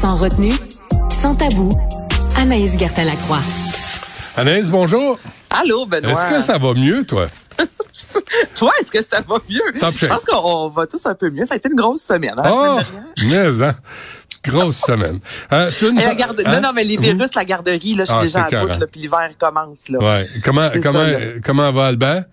Sans retenue, sans tabou, Anaïs Gertin-Lacroix. Anaïs, bonjour. Allô, Benoît. Est-ce que ça va mieux, toi? toi, est-ce que ça va mieux? Top Je pense qu'on va tous un peu mieux. Ça a été une grosse semaine. Hein, Oh, semaine mais, hein? Grosse semaine. Euh, tu par- garde... hein? Non, non, mais les virus, la garderie, là, je suis Ah, déjà à bout, puis l'hiver commence, là. Ouais. Comment, comment, ça, là. comment va Albert?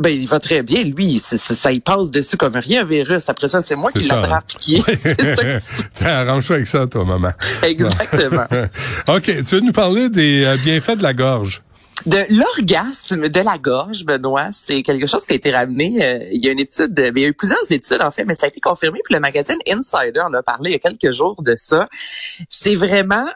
Ben, il va très bien, lui. Ça, il passe dessus comme rien, virus. Après ça, c'est moi qui ça, l'attrape. Qui... Arrange-toi avec ça, toi, maman. Exactement. OK. Tu veux nous parler des euh, bienfaits de la gorge? De l'orgasme de la gorge, Benoît, c'est quelque chose qui a été ramené. euh, il y a une étude, ben, il y a eu plusieurs études en fait, mais ça a été confirmé. Puis le magazine Insider en a parlé il y a quelques jours de ça. C'est vraiment,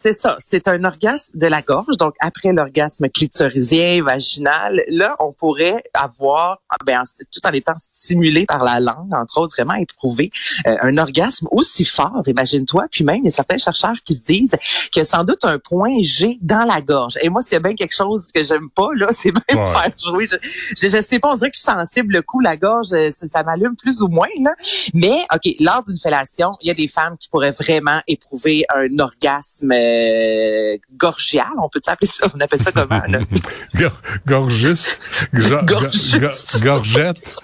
c'est ça, c'est un orgasme de la gorge. Donc après l'orgasme clitoridien, vaginal, là on pourrait avoir, ah, ben, en- tout en étant stimulé par la langue, entre autres, vraiment éprouver euh, un orgasme aussi fort. Imagine-toi. Puis même il y a certains chercheurs qui se disent que sans doute un point G dans la gorge. Et moi, s'il y a bien quelque chose que j'aime pas, là, c'est même Ouais. faire jouer. Je, je, je sais pas, on dirait que je suis sensible. Le coup, la gorge, euh, ça, ça m'allume plus ou moins, là. Mais, OK, lors d'une fellation, il y a des femmes qui pourraient vraiment éprouver un orgasme euh, gorgial. On peut appeler ça? On appelle ça comment, là? Gor- Gorgus? Gor- Gorgus. gor- gor- Gorgette?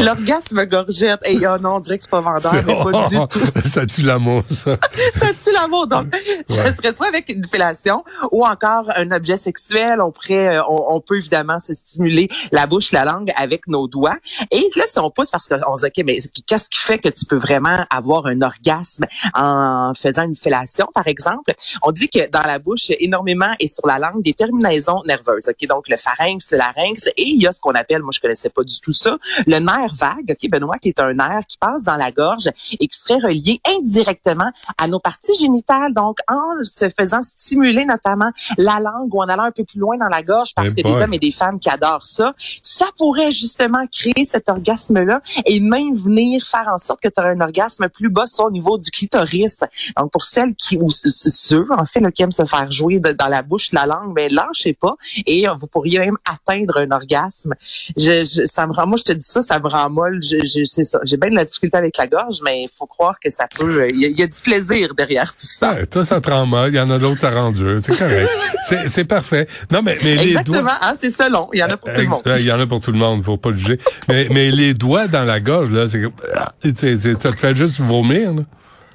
L'orgasme gorgette. Et oh non, on dirait que c'est pas vendeur, mais pas du tout. ça tue l'amour, ça. ça tue l'amour. Donc, ça Ouais. serait soit avec une fellation ou encore un objet sexuel. On, pourrait, euh, on, on peut évidemment se stimuler la bouche, la langue avec nos doigts. Et là, si on pousse, parce qu'on se dit, OK, mais qu'est-ce qui fait que tu peux vraiment avoir un orgasme en faisant une fellation, par exemple? On dit que dans la bouche, énormément et sur la langue, des terminaisons nerveuses. OK, donc le pharynx, le larynx, et il y a ce qu'on appelle, moi je connaissais pas du tout ça, le nerf vague, OK, Benoît, qui est un nerf qui passe dans la gorge et qui serait relié indirectement à nos parties génitales, donc en se faisant stimuler notamment la langue ou en allant un peu plus loin dans la gorge parce que des hommes et des femmes qui adorent ça, ça pourrait justement créer cet orgasme-là et même venir faire en sorte que tu auras un orgasme plus bas sur au niveau du clitoris. Donc pour celles qui ou ceux en fait là, qui aiment se faire jouer de- dans la bouche, la langue, ben lâchez pas et vous pourriez même atteindre un orgasme. Je, je- ça me rend, moi je te dis ça, ça me rend molle. Je, je c'est ça. J'ai bien de la difficulté avec la gorge, mais il faut croire que ça peut. euh, Il y, a- il y a du plaisir derrière tout ça. Ouais, toi, ça te rend mal. Il y en a d'autres, ça rend dur. C'est correct. C'est, c'est parfait. Non, mais, mais les Exactement, doigts. hein, c'est selon. Il y en a pour tout le monde. Il y en a pour tout le monde, faut pas juger. Mais, mais les doigts dans la gorge, là, c'est, ah, c'est- ça te fait juste vomir, là.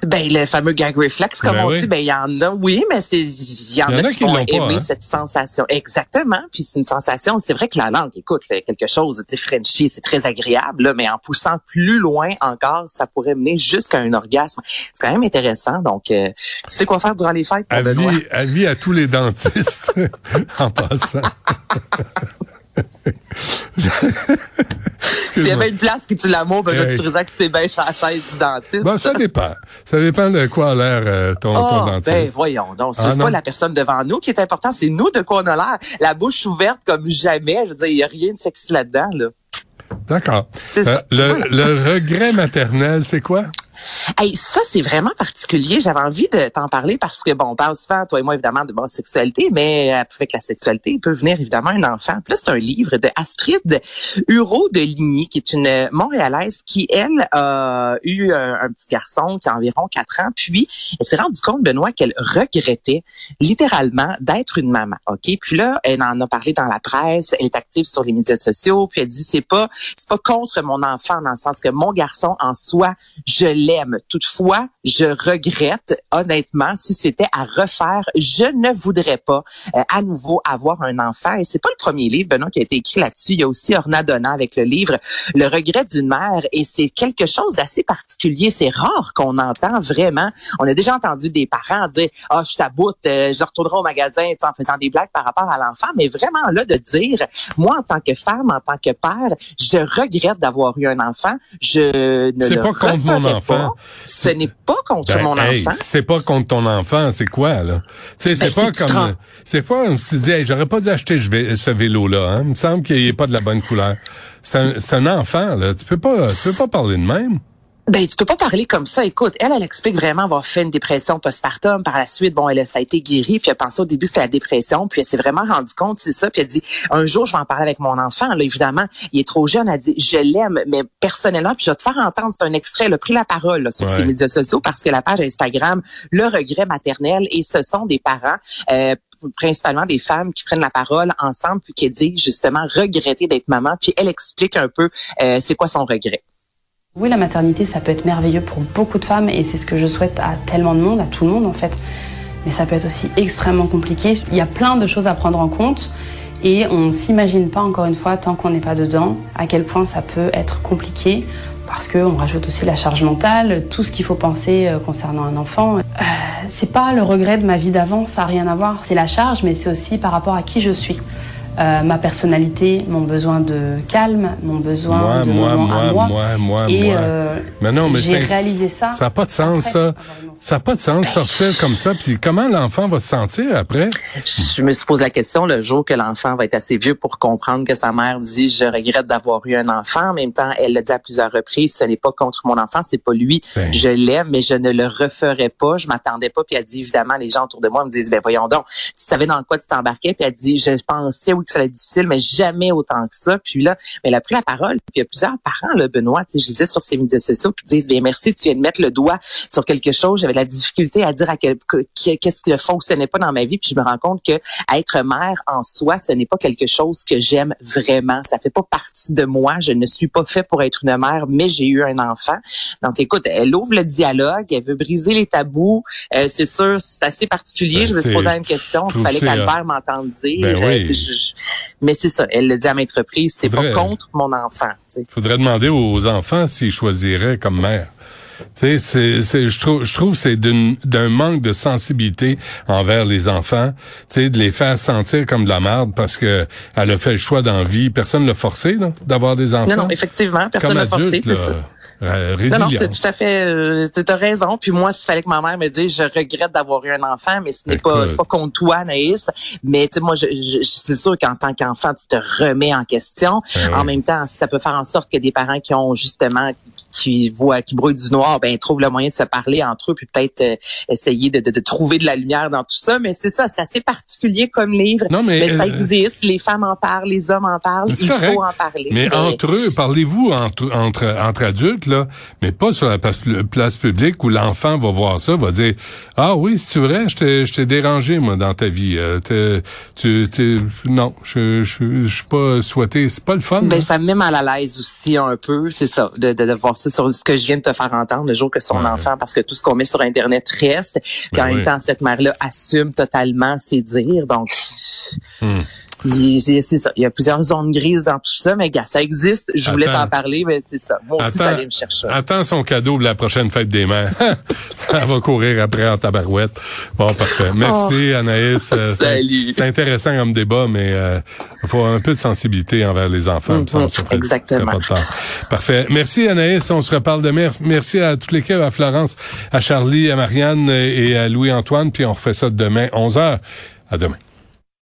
Ben le fameux gag reflex, comme Ben on oui. dit, ben il y en a, oui, mais c'est il y en, a, qui, vont pas, aimer hein. cette sensation. Exactement. Puis c'est une sensation. C'est vrai que la langue, écoute, là, quelque chose, tu sais, Frenchie, c'est très agréable, là, mais en poussant plus loin encore, ça pourrait mener jusqu'à un orgasme. C'est quand même intéressant. Donc, euh, tu sais quoi faire durant les fêtes? Avis, avis à tous les dentistes, en passant. S'il y avait une place qui tue l'amour, ben dirais que c'est bien la chaise du dentiste. Bon, ça dépend. Ça dépend de quoi a l'air euh, ton, ton Oh, dentiste. ben voyons donc, c'est Ah, c'est pas la personne devant nous qui est important, c'est nous de quoi on a l'air. La bouche ouverte comme jamais, je veux dire, il y a rien de sexy là-dedans, là. D'accord. Euh, ça. le, Voilà. le regret maternel, c'est quoi? Hey, ça, c'est vraiment particulier. J'avais envie de t'en parler parce que, bon, on parle souvent, toi et moi, évidemment, de bonne sexualité, mais euh, avec la sexualité, il peut venir évidemment un enfant. Puis là, c'est un livre de Astrid Hureau de Ligny, qui est une Montréalaise qui, elle, a eu un, un petit garçon qui a environ quatre ans. Puis, elle s'est rendue compte, Benoît, qu'elle regrettait littéralement d'être une maman. OK? Puis là, elle en a parlé dans la presse, elle est active sur les médias sociaux, puis elle dit, c'est pas, c'est pas contre mon enfant, dans le sens que mon garçon, en soi, je l'aime. Toutefois, je regrette, honnêtement, si c'était à refaire, je ne voudrais pas euh, à nouveau avoir un enfant. Et c'est pas le premier livre, Benoît, qui a été écrit là-dessus. Il y a aussi Orna Donna avec le livre Le regret d'une mère. Et c'est quelque chose d'assez particulier. C'est rare qu'on entend vraiment. On a déjà entendu des parents dire, ah, je t'aboute, euh, je retournerai au magasin en faisant des blagues par rapport à l'enfant. Mais vraiment, là, de dire, moi, en tant que femme, en tant que père, je regrette d'avoir eu un enfant. Je ne C'est le pas contre mon enfant. pas. Ce n'est pas contre Ben, mon hey, enfant. c'est pas contre ton enfant, c'est quoi là? Tu sais, c'est Ben, pas c'est te comme c'est pas comme si tu dis hey, j'aurais pas dû acheter ce vélo là, hein? Il me semble qu'il est pas de la bonne couleur. C'est un c'est un enfant là, tu peux pas tu peux pas parler de même. Ben, tu peux pas parler comme ça. Écoute, elle, elle explique vraiment avoir fait une dépression postpartum. Par la suite, bon, elle, ça a été guéri. Puis elle pensé au début c'était la dépression. Puis elle s'est vraiment rendue compte, c'est ça. Puis elle dit, un jour, je vais en parler avec mon enfant. Là, évidemment, il est trop jeune. Elle dit, je l'aime, mais personnellement, puis je vais te faire entendre, c'est un extrait. Elle a pris la parole sur ses médias sociaux parce que la page Instagram, le regret maternel, et ce sont des parents. Euh, principalement des femmes qui prennent la parole ensemble puis qui disent justement regretter d'être maman puis elle explique un peu euh, c'est quoi son regret. Oui, la maternité, ça peut être merveilleux pour beaucoup de femmes et c'est ce que je souhaite à tellement de monde, à tout le monde en fait. Mais ça peut être aussi extrêmement compliqué. Il y a plein de choses à prendre en compte et on ne s'imagine pas, encore une fois, tant qu'on n'est pas dedans, à quel point ça peut être compliqué parce qu'on rajoute aussi la charge mentale, tout ce qu'il faut penser euh, concernant un enfant. Euh, c'est pas le regret de ma vie d'avant, ça n'a rien à voir. C'est la charge, mais c'est aussi par rapport à qui je suis. Euh, ma personnalité, mon besoin de calme, mon besoin de moi, moment moi, à moi. moi, moi, et moi. euh, Mais non, mais j'ai réalisé ça. Ça n'a pas de sens, après ça. Ça n'a pas de sens sortir comme ça. Puis comment l'enfant va se sentir après? Je me suis posé la question le jour que l'enfant va être assez vieux pour comprendre que sa mère dit je regrette d'avoir eu un enfant. En même temps, elle l'a dit à plusieurs reprises, ce n'est pas contre mon enfant, c'est pas lui. Ben. Je l'aime, mais je ne le referai pas. Je m'attendais pas. Puis elle dit évidemment, les gens autour de moi me disent ben voyons donc, tu savais dans quoi tu t'embarquais. Puis elle dit je pensais que ça allait être difficile, mais jamais autant que ça. Puis là, ben, elle a pris la parole. Puis il y a plusieurs parents, là, Benoît, tu sais, je disais sur ses médias sociaux, qui disent bien merci, tu viens de mettre le doigt sur quelque chose. J'avais de la difficulté à dire à quel que- que- qu'est-ce qui ne fonctionnait pas dans ma vie. Puis je me rends compte que être mère en soi, ce n'est pas quelque chose que j'aime vraiment. Ça fait pas partie de moi. Je ne suis pas fait pour être une mère, mais j'ai eu un enfant. Donc, écoute, elle ouvre le dialogue, elle veut briser les tabous. Euh, c'est sûr, c'est assez particulier. Ben, je me suis posé une question. je S'il trouve fallait qu'Albert m'entende dire. Ben euh, oui. je- mais c'est ça. Elle le dit à maintes reprises. C'est pas contre mon enfant. sais. faudrait demander aux enfants s'ils choisiraient comme mère. Tu sais, c'est, c'est, je trouve, je trouve que c'est d'une- d'un manque de sensibilité envers les enfants, tu sais, de les faire sentir comme de la merde parce que elle a fait le choix dans la vie. Personne l'a forcé, là, d'avoir des enfants. Non, non, effectivement, personne n'a forcé. là, euh, Non, résilience. non, t'as tout à fait, euh, t'as raison. Puis moi, s'il fallait que ma mère me dise, je regrette d'avoir eu un enfant, mais ce n'est pas, c'est pas contre toi, Anaïs. Mais tu sais, moi, je, je- c'est sûr qu'en tant qu'enfant, tu te remets en question. Ben oui. En même temps, ça peut faire en sorte que des parents qui ont justement, qui, qui voient, qui brouillent du noir, ben trouvent le moyen de se parler entre eux, puis peut-être euh, essayer de, de, de trouver de la lumière dans tout ça. Mais c'est ça, c'est assez particulier comme livre. Non, mais, ça euh, existe. Les femmes en parlent, les hommes en parlent. Mais Il correct. faut en parler. Mais entre eux, parlez-vous entre, entre, entre adultes, là, mais pas sur la place, publique où l'enfant va voir ça, va dire Ah oui, c'est vrai, je t'ai, dérangé, moi, dans ta vie. Euh, tu, tu, non, je, je, je suis pas souhaité. C'est pas le fun. Ben, hein? ça me met mal à l'aise aussi un peu, c'est ça, de, de, de voir ça sur ce que je viens de te faire entendre le jour que son Ouais. enfant, parce que tout ce qu'on met sur Internet reste. Puis Ben en même temps, cette mère-là assume totalement ses dires. Donc, Hmm. Il- c'est ça. Il y a plusieurs zones grises dans tout ça, mais gars, ça existe. Je voulais t'en parler, mais c'est ça. Moi aussi, ça allait me chercher. attends son cadeau de la prochaine fête des mères. Elle va courir après en tabarouette. Bon, parfait. Merci, Anaïs. Euh, Oh. Salut. C'est intéressant comme débat, mais euh, il faut un peu de sensibilité envers les enfants. Ça ferait- exactement. ça. Parfait. Merci, Anaïs. On se reparle demain. Merci à toute l'équipe, à Florence, à Charlie, à Marianne et à Louis-Antoine. Puis on refait ça demain, 11 heures. À demain.